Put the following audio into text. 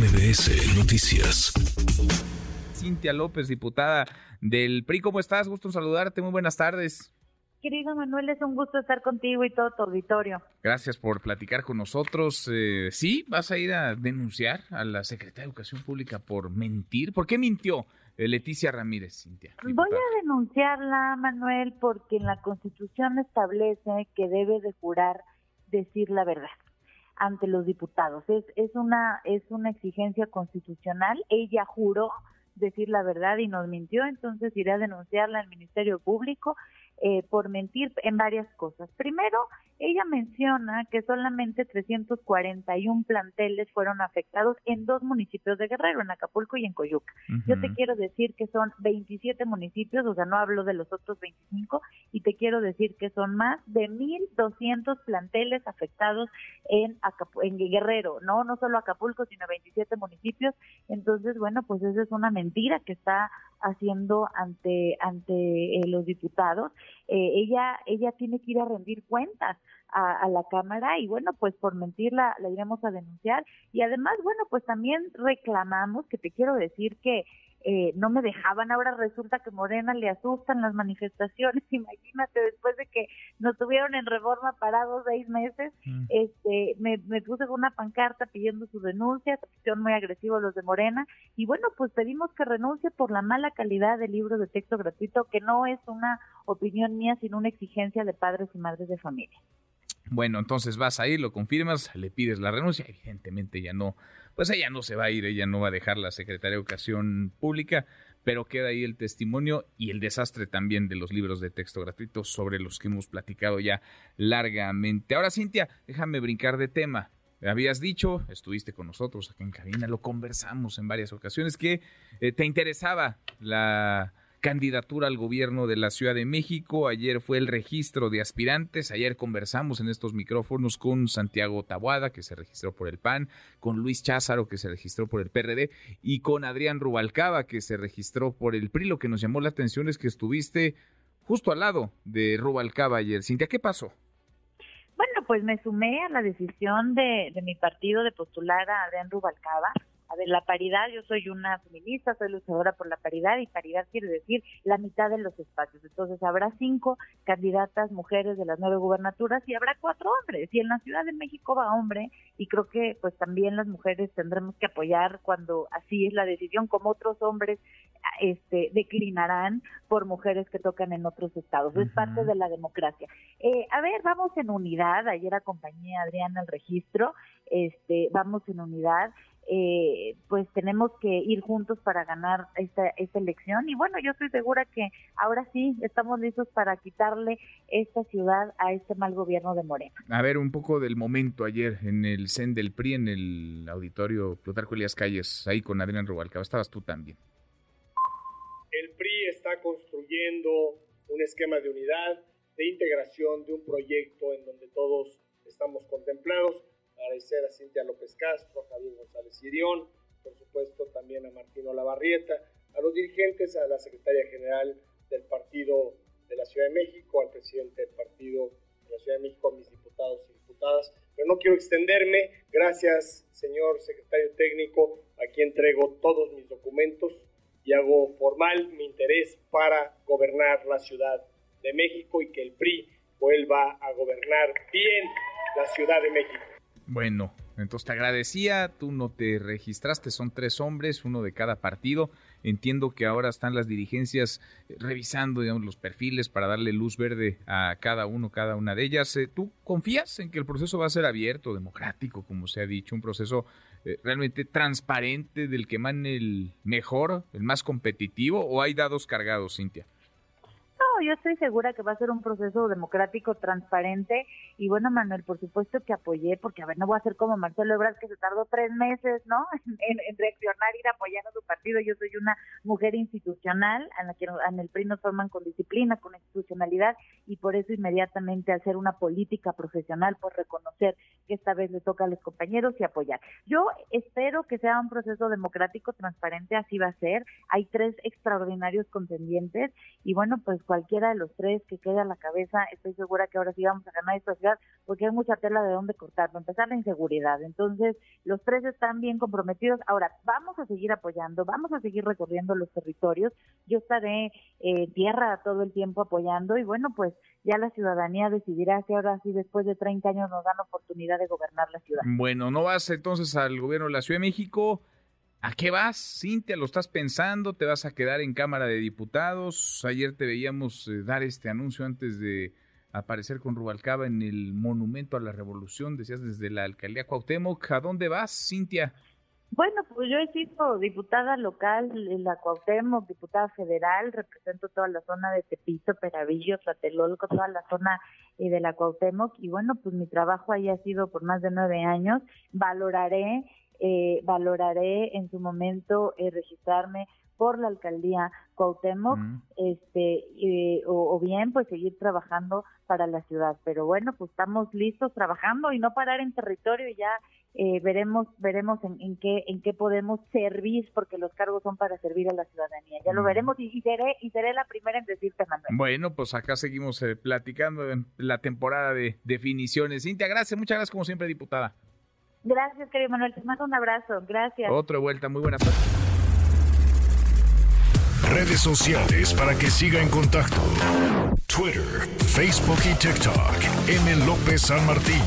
MBS Noticias. Cintia López, diputada del PRI. ¿Cómo estás? Gusto en saludarte. Muy buenas tardes. Querido Manuel, es un gusto estar contigo y todo tu auditorio. Gracias por platicar con nosotros. Eh, sí, vas a ir a denunciar a la Secretaría de Educación Pública por mentir. ¿Por qué mintió eh, Leticia Ramírez, Cintia? Voy a denunciarla, Manuel, porque en la Constitución establece que debe de jurar decir la verdad ante los diputados. Es, es, una, es una exigencia constitucional. Ella juró decir la verdad y nos mintió, entonces iré a denunciarla al Ministerio Público eh, por mentir en varias cosas. Primero, ella menciona que solamente 341 planteles fueron afectados en dos municipios de Guerrero, en Acapulco y en Coyuca. Yo te quiero decir que son 27 municipios, o sea, no hablo de los otros 25, y te quiero decir que son más de 1.200 planteles afectados en, en Guerrero, no no solo Acapulco, sino 27 municipios. Entonces, bueno, pues esa es una mentira que está haciendo ante ante eh, los diputados. Eh, ella ella tiene que ir a rendir cuentas a, la Cámara y bueno, pues por mentir la, la iremos a denunciar y además, bueno, pues también reclamamos, que te quiero decir que eh, no me dejaban, ahora resulta que Morena le asustan las manifestaciones, imagínate, después de que nos tuvieron en reforma parados seis meses, mm. este, me, me puse con una pancarta pidiendo su renuncia, se muy agresivo los de Morena, y bueno, pues pedimos que renuncie por la mala calidad del libro de texto gratuito, que no es una opinión mía, sino una exigencia de padres y madres de familia. Bueno, entonces vas a ir, lo confirmas, le pides la renuncia, evidentemente ya no, pues ella no se va a ir, ella no va a dejar la Secretaría de Educación Pública, pero queda ahí el testimonio y el desastre también de los libros de texto gratuitos sobre los que hemos platicado ya largamente. Ahora, Cintia, déjame brincar de tema. Habías dicho, estuviste con nosotros aquí en cabina, lo conversamos en varias ocasiones, que eh, te interesaba la candidatura al gobierno de la Ciudad de México. Ayer fue el registro de aspirantes. Ayer conversamos en estos micrófonos con Santiago Tabuada, que se registró por el PAN, con Luis Cházaro, que se registró por el PRD, y con Adrián Rubalcaba, que se registró por el PRI. Lo que nos llamó la atención es que estuviste justo al lado de Rubalcaba ayer. Cintia, ¿qué pasó? Bueno, pues me sumé a la decisión de, de mi partido de postular a Adrián Rubalcaba a ver, la paridad, yo soy una feminista, soy luchadora por la paridad y paridad quiere decir la mitad de los espacios. Entonces habrá cinco candidatas mujeres de las nueve gubernaturas y habrá cuatro hombres. Y en la Ciudad de México va hombre y creo que pues también las mujeres tendremos que apoyar cuando así es la decisión, como otros hombres este, declinarán por mujeres que tocan en otros estados. Es parte de la democracia. Eh, a ver, vamos en unidad. Ayer acompañé a Adriana al registro. Este, vamos en unidad eh, pues tenemos que ir juntos para ganar esta, esta elección. Y bueno, yo estoy segura que ahora sí estamos listos para quitarle esta ciudad a este mal gobierno de Morena. A ver, un poco del momento ayer en el CEN del PRI, en el auditorio Plutarco Elías Calles, ahí con Adrián Rubalcaba. Estabas tú también. El PRI está construyendo un esquema de unidad, de integración, de un proyecto en donde todos estamos contemplados agradecer a Cintia López Castro, a Javier González Sirión, por supuesto también a Martino Lavarrieta, a los dirigentes, a la secretaria general del Partido de la Ciudad de México, al presidente del Partido de la Ciudad de México, a mis diputados y diputadas. Pero no quiero extenderme. Gracias, señor secretario técnico. Aquí entrego todos mis documentos y hago formal mi interés para gobernar la Ciudad de México y que el PRI vuelva a gobernar bien la Ciudad de México. Bueno, entonces te agradecía, tú no te registraste, son tres hombres, uno de cada partido. Entiendo que ahora están las dirigencias eh, revisando los perfiles para darle luz verde a cada uno, cada una de ellas. Eh, ¿Tú confías en que el proceso va a ser abierto, democrático, como se ha dicho, un proceso eh, realmente transparente del que mane el mejor, el más competitivo, o hay dados cargados, Cintia? Yo estoy segura que va a ser un proceso democrático, transparente. Y bueno, Manuel, por supuesto que apoyé, porque a ver, no voy a ser como Marcelo Ebrard, que se tardó tres meses, ¿no? En, reaccionar, ir apoyando a su partido. Yo soy una mujer institucional, en la que en el PRI nos forman con disciplina, con institucionalidad, y por eso inmediatamente hacer una política profesional, por reconocer que esta vez le toca a los compañeros y apoyar. Yo espero que sea un proceso democrático, transparente, así va a ser. Hay tres extraordinarios contendientes, y bueno, pues cualquier cualquiera de los tres que quede a la cabeza, estoy segura que ahora sí vamos a ganar esta ciudad, porque hay mucha tela de dónde cortar. Para empezar, la inseguridad. Entonces, los tres están bien comprometidos. Ahora, vamos a seguir apoyando, vamos a seguir recorriendo los territorios. Yo estaré eh, tierra todo el tiempo apoyando y bueno, pues ya la ciudadanía decidirá si ahora sí, después de 30 años, nos dan oportunidad de gobernar la ciudad. Bueno, no vas entonces al gobierno de la Ciudad de México. ¿A qué vas, Cintia? ¿Lo estás pensando? ¿Te vas a quedar en Cámara de Diputados? Ayer te veíamos eh, dar este anuncio antes de aparecer con Rubalcaba en el Monumento a la Revolución, decías desde la Alcaldía Cuauhtémoc. ¿A dónde vas, Cintia? Bueno, pues yo he sido diputada local en la Cuauhtémoc, diputada federal, represento toda la zona de Tepito, Peravillo, Tlatelolco, toda la zona eh, de la Cuauhtémoc y bueno, pues mi trabajo ahí ha sido por más de nueve años. Valoraré eh, valoraré en su momento eh, registrarme por la alcaldía Cuauhtémoc, este, o, bien pues seguir trabajando para la ciudad. Pero bueno, pues estamos listos trabajando y no parar en territorio y ya eh, veremos veremos en, qué en qué podemos servir porque los cargos son para servir a la ciudadanía. Ya lo veremos y, seré y seré la primera en decirte Manuel. Bueno, pues acá seguimos platicando en la temporada de definiciones. Cintia, gracias, muchas gracias como siempre, diputada. Gracias, querido Manuel. Te mando un abrazo. Gracias. Otra vuelta. Muy buenas tardes. Redes sociales para que siga en contacto: Twitter, Facebook y TikTok. M. López San Martín.